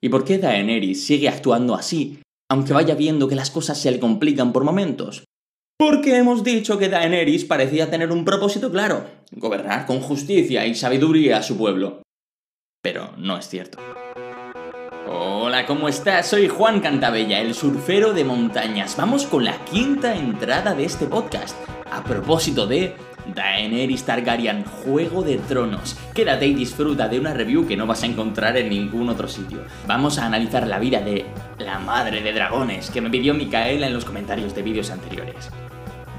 ¿Y por qué Daenerys sigue actuando así, aunque vaya viendo que las cosas se le complican por momentos? Porque hemos dicho que Daenerys parecía tener un propósito claro, gobernar con justicia y sabiduría a su pueblo. Pero no es cierto. Hola, ¿cómo estás? Soy Juan Cantabella, el surfero de montañas. Vamos con la quinta entrada de este podcast. A propósito de Daenerys Targaryen, Juego de Tronos. Quédate y disfruta de una review que no vas a encontrar en ningún otro sitio. Vamos a analizar la vida de la madre de dragones que me pidió Micaela en los comentarios de vídeos anteriores.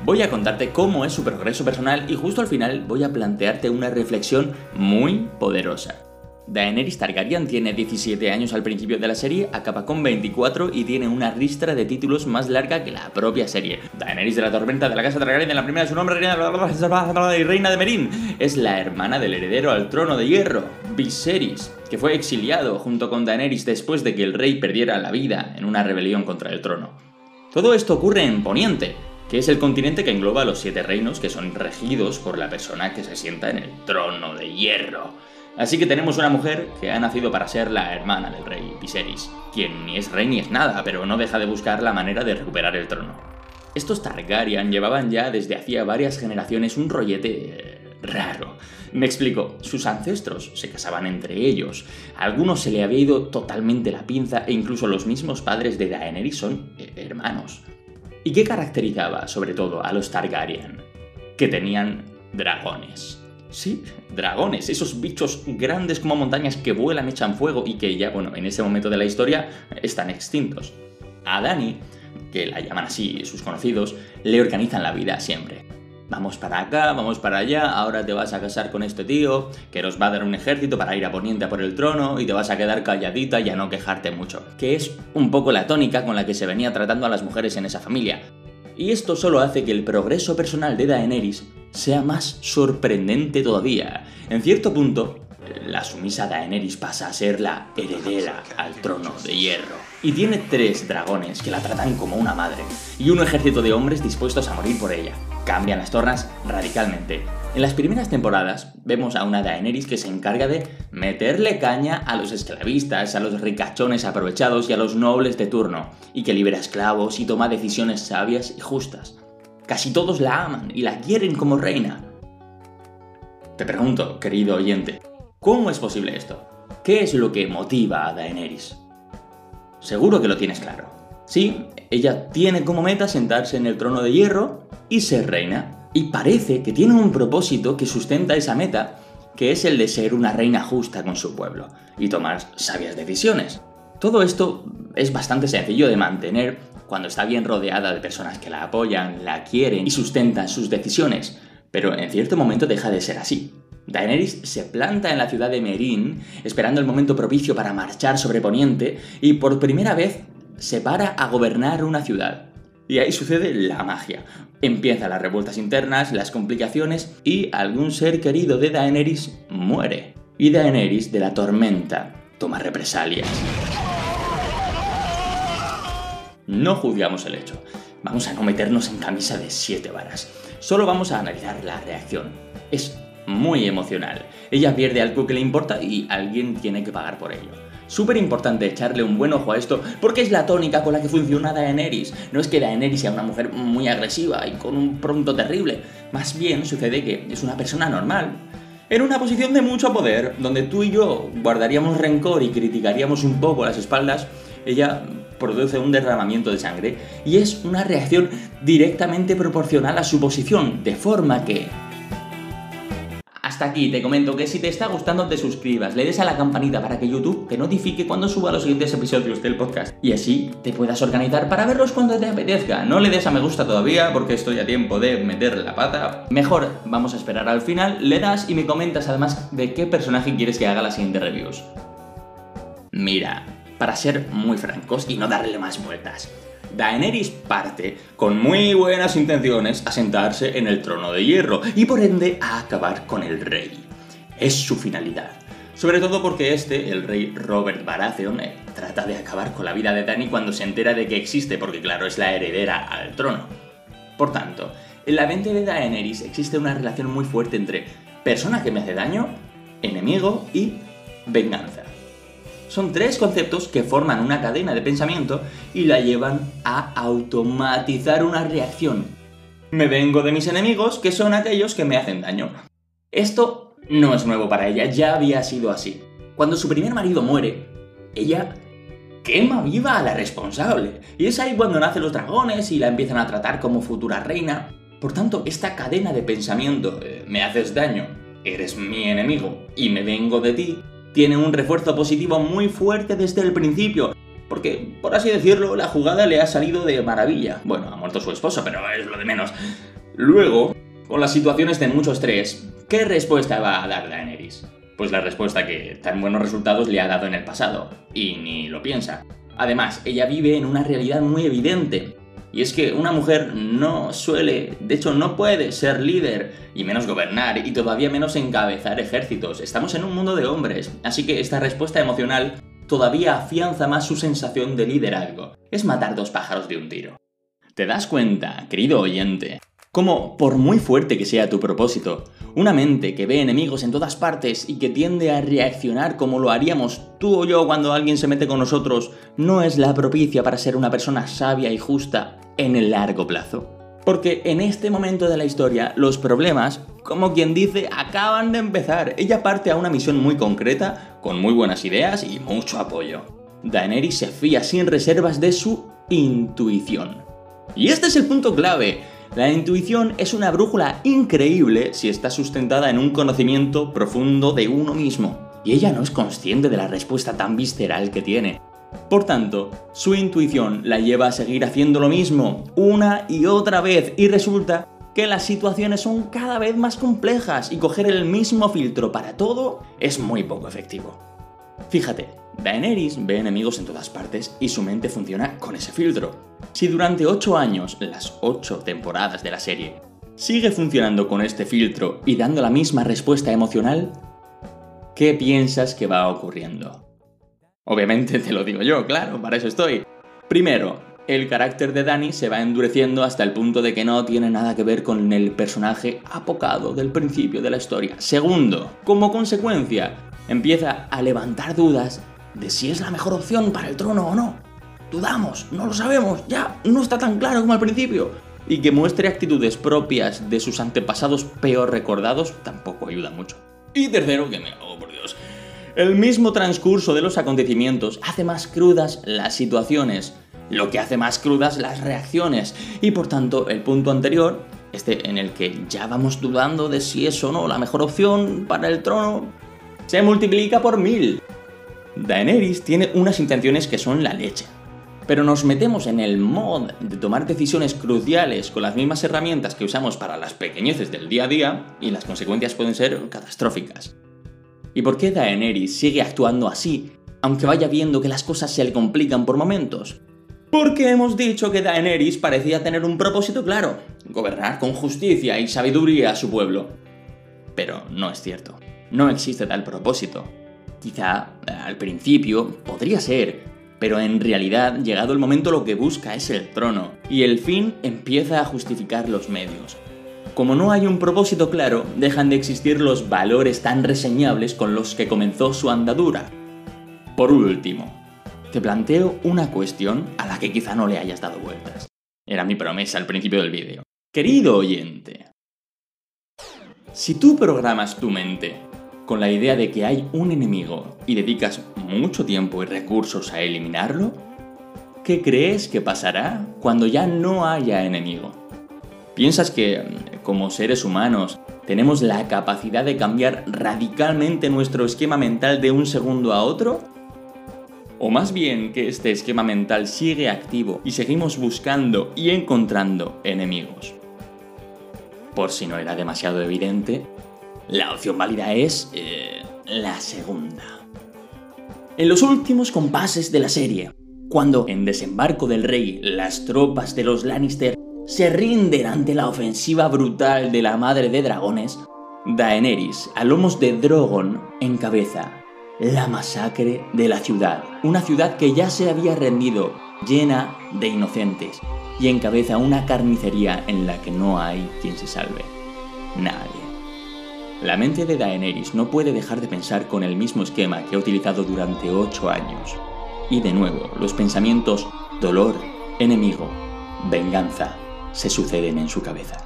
Voy a contarte cómo es su progreso personal y justo al final voy a plantearte una reflexión muy poderosa. Daenerys Targaryen tiene 17 años al principio de la serie, acaba con 24 y tiene una ristra de títulos más larga que la propia serie. Daenerys de la Tormenta de la Casa Targaryen, de la primera de su nombre, reina de, reina de Merín, es la hermana del heredero al trono de hierro, Viserys, que fue exiliado junto con Daenerys después de que el rey perdiera la vida en una rebelión contra el trono. Todo esto ocurre en Poniente, que es el continente que engloba los siete reinos que son regidos por la persona que se sienta en el trono de hierro. Así que tenemos una mujer que ha nacido para ser la hermana del rey Viserys, quien ni es rey ni es nada, pero no deja de buscar la manera de recuperar el trono. Estos Targaryen llevaban ya desde hacía varias generaciones un rollete eh, raro. Me explico, sus ancestros se casaban entre ellos, a algunos se le había ido totalmente la pinza e incluso los mismos padres de Daenerys son eh, hermanos. ¿Y qué caracterizaba sobre todo a los Targaryen? Que tenían dragones. Sí, dragones, esos bichos grandes como montañas que vuelan, echan fuego y que ya, bueno, en ese momento de la historia están extintos. A Dani, que la llaman así sus conocidos, le organizan la vida siempre. Vamos para acá, vamos para allá, ahora te vas a casar con este tío, que nos va a dar un ejército para ir a Poniente a por el trono y te vas a quedar calladita y a no quejarte mucho. Que es un poco la tónica con la que se venía tratando a las mujeres en esa familia. Y esto solo hace que el progreso personal de Daenerys sea más sorprendente todavía. En cierto punto, la sumisa Daenerys pasa a ser la heredera al trono de hierro. Y tiene tres dragones que la tratan como una madre, y un ejército de hombres dispuestos a morir por ella. Cambian las tornas radicalmente. En las primeras temporadas vemos a una Daenerys que se encarga de meterle caña a los esclavistas, a los ricachones aprovechados y a los nobles de turno, y que libera esclavos y toma decisiones sabias y justas. Casi todos la aman y la quieren como reina. Te pregunto, querido oyente, ¿cómo es posible esto? ¿Qué es lo que motiva a Daenerys? Seguro que lo tienes claro. Sí, ella tiene como meta sentarse en el trono de hierro y ser reina. Y parece que tiene un propósito que sustenta esa meta, que es el de ser una reina justa con su pueblo y tomar sabias decisiones. Todo esto es bastante sencillo de mantener cuando está bien rodeada de personas que la apoyan, la quieren y sustentan sus decisiones, pero en cierto momento deja de ser así. Daenerys se planta en la ciudad de Meereen, esperando el momento propicio para marchar sobre Poniente, y por primera vez se para a gobernar una ciudad. Y ahí sucede la magia. Empiezan las revueltas internas, las complicaciones y algún ser querido de Daenerys muere. Y Daenerys de la tormenta toma represalias. No juzgamos el hecho. Vamos a no meternos en camisa de siete varas. Solo vamos a analizar la reacción. Es muy emocional. Ella pierde algo que le importa y alguien tiene que pagar por ello. Súper importante echarle un buen ojo a esto porque es la tónica con la que funciona Daenerys. No es que Daenerys sea una mujer muy agresiva y con un pronto terrible. Más bien sucede que es una persona normal. En una posición de mucho poder, donde tú y yo guardaríamos rencor y criticaríamos un poco las espaldas, ella produce un derramamiento de sangre y es una reacción directamente proporcional a su posición, de forma que... Hasta aquí te comento que si te está gustando te suscribas, le des a la campanita para que YouTube te notifique cuando suba los siguientes episodios del podcast y así te puedas organizar para verlos cuando te apetezca. No le des a me gusta todavía porque estoy a tiempo de meter la pata. Mejor vamos a esperar al final, le das y me comentas además de qué personaje quieres que haga las siguientes reviews. Mira, para ser muy francos y no darle más vueltas. Daenerys parte con muy buenas intenciones a sentarse en el trono de hierro y por ende a acabar con el rey. Es su finalidad. Sobre todo porque este, el rey Robert Baratheon, eh, trata de acabar con la vida de Dany cuando se entera de que existe, porque claro, es la heredera al trono. Por tanto, en la mente de Daenerys existe una relación muy fuerte entre persona que me hace daño, enemigo y venganza. Son tres conceptos que forman una cadena de pensamiento y la llevan a automatizar una reacción. Me vengo de mis enemigos, que son aquellos que me hacen daño. Esto no es nuevo para ella, ya había sido así. Cuando su primer marido muere, ella quema viva a la responsable. Y es ahí cuando nacen los dragones y la empiezan a tratar como futura reina. Por tanto, esta cadena de pensamiento, eh, me haces daño, eres mi enemigo y me vengo de ti, tiene un refuerzo positivo muy fuerte desde el principio. Porque, por así decirlo, la jugada le ha salido de maravilla. Bueno, ha muerto su esposo, pero es lo de menos. Luego, con las situaciones de mucho estrés, ¿qué respuesta va a dar Daenerys? Pues la respuesta que tan buenos resultados le ha dado en el pasado, y ni lo piensa. Además, ella vive en una realidad muy evidente, y es que una mujer no suele, de hecho no puede ser líder, y menos gobernar, y todavía menos encabezar ejércitos. Estamos en un mundo de hombres, así que esta respuesta emocional todavía afianza más su sensación de liderazgo. Es matar dos pájaros de un tiro. ¿Te das cuenta, querido oyente, como, por muy fuerte que sea tu propósito, una mente que ve enemigos en todas partes y que tiende a reaccionar como lo haríamos tú o yo cuando alguien se mete con nosotros, no es la propicia para ser una persona sabia y justa en el largo plazo? Porque en este momento de la historia, los problemas, como quien dice, acaban de empezar. Ella parte a una misión muy concreta, con muy buenas ideas y mucho apoyo. Daenerys se fía sin reservas de su intuición. Y este es el punto clave. La intuición es una brújula increíble si está sustentada en un conocimiento profundo de uno mismo, y ella no es consciente de la respuesta tan visceral que tiene. Por tanto, su intuición la lleva a seguir haciendo lo mismo una y otra vez y resulta que las situaciones son cada vez más complejas y coger el mismo filtro para todo es muy poco efectivo. Fíjate, Daenerys ve enemigos en todas partes y su mente funciona con ese filtro. Si durante 8 años, las 8 temporadas de la serie, sigue funcionando con este filtro y dando la misma respuesta emocional, ¿qué piensas que va ocurriendo? Obviamente te lo digo yo, claro, para eso estoy. Primero, el carácter de Dani se va endureciendo hasta el punto de que no tiene nada que ver con el personaje apocado del principio de la historia. Segundo, como consecuencia, empieza a levantar dudas de si es la mejor opción para el trono o no. Dudamos, no lo sabemos, ya no está tan claro como al principio. Y que muestre actitudes propias de sus antepasados peor recordados tampoco ayuda mucho. Y tercero, que me... Oh, por Dios. El mismo transcurso de los acontecimientos hace más crudas las situaciones, lo que hace más crudas las reacciones. Y por tanto, el punto anterior, este en el que ya vamos dudando de si es o no la mejor opción para el trono, se multiplica por mil. Daenerys tiene unas intenciones que son la leche. Pero nos metemos en el mod de tomar decisiones cruciales con las mismas herramientas que usamos para las pequeñeces del día a día y las consecuencias pueden ser catastróficas. ¿Y por qué Daenerys sigue actuando así, aunque vaya viendo que las cosas se le complican por momentos? Porque hemos dicho que Daenerys parecía tener un propósito claro, gobernar con justicia y sabiduría a su pueblo. Pero no es cierto, no existe tal propósito. Quizá eh, al principio podría ser, pero en realidad, llegado el momento, lo que busca es el trono, y el fin empieza a justificar los medios. Como no hay un propósito claro, dejan de existir los valores tan reseñables con los que comenzó su andadura. Por último, te planteo una cuestión a la que quizá no le hayas dado vueltas. Era mi promesa al principio del vídeo. Querido oyente, si tú programas tu mente con la idea de que hay un enemigo y dedicas mucho tiempo y recursos a eliminarlo, ¿qué crees que pasará cuando ya no haya enemigo? ¿Piensas que, como seres humanos, tenemos la capacidad de cambiar radicalmente nuestro esquema mental de un segundo a otro? ¿O más bien que este esquema mental sigue activo y seguimos buscando y encontrando enemigos? Por si no era demasiado evidente, la opción válida es eh, la segunda. En los últimos compases de la serie, cuando en Desembarco del Rey las tropas de los Lannister se rinden ante la ofensiva brutal de la Madre de Dragones, Daenerys, a lomos de Drogon, encabeza la masacre de la ciudad. Una ciudad que ya se había rendido, llena de inocentes, y encabeza una carnicería en la que no hay quien se salve. Nadie. La mente de Daenerys no puede dejar de pensar con el mismo esquema que ha utilizado durante 8 años. Y de nuevo, los pensamientos dolor, enemigo, venganza se suceden en su cabeza.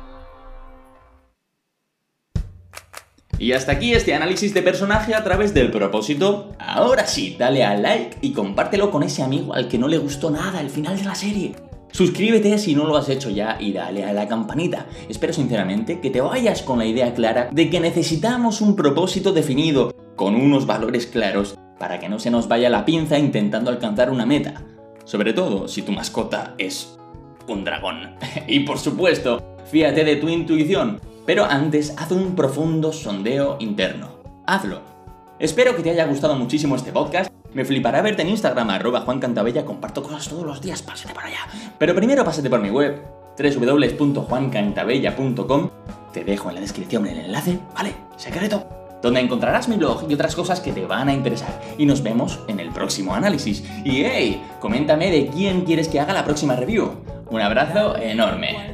Y hasta aquí este análisis de personaje a través del propósito. Ahora sí, dale al like y compártelo con ese amigo al que no le gustó nada el final de la serie. Suscríbete si no lo has hecho ya y dale a la campanita. Espero sinceramente que te vayas con la idea clara de que necesitamos un propósito definido, con unos valores claros, para que no se nos vaya la pinza intentando alcanzar una meta. Sobre todo si tu mascota es un dragón. y por supuesto, fíjate de tu intuición, pero antes haz un profundo sondeo interno. Hazlo. Espero que te haya gustado muchísimo este podcast. Me flipará verte en Instagram, arroba Juan Cantabella, comparto cosas todos los días, pásate por allá. Pero primero pásate por mi web, www.juancantabella.com. Te dejo en la descripción el enlace, ¿vale? Secreto. Donde encontrarás mi blog y otras cosas que te van a interesar. Y nos vemos en el próximo análisis. Y hey, coméntame de quién quieres que haga la próxima review. Un abrazo enorme.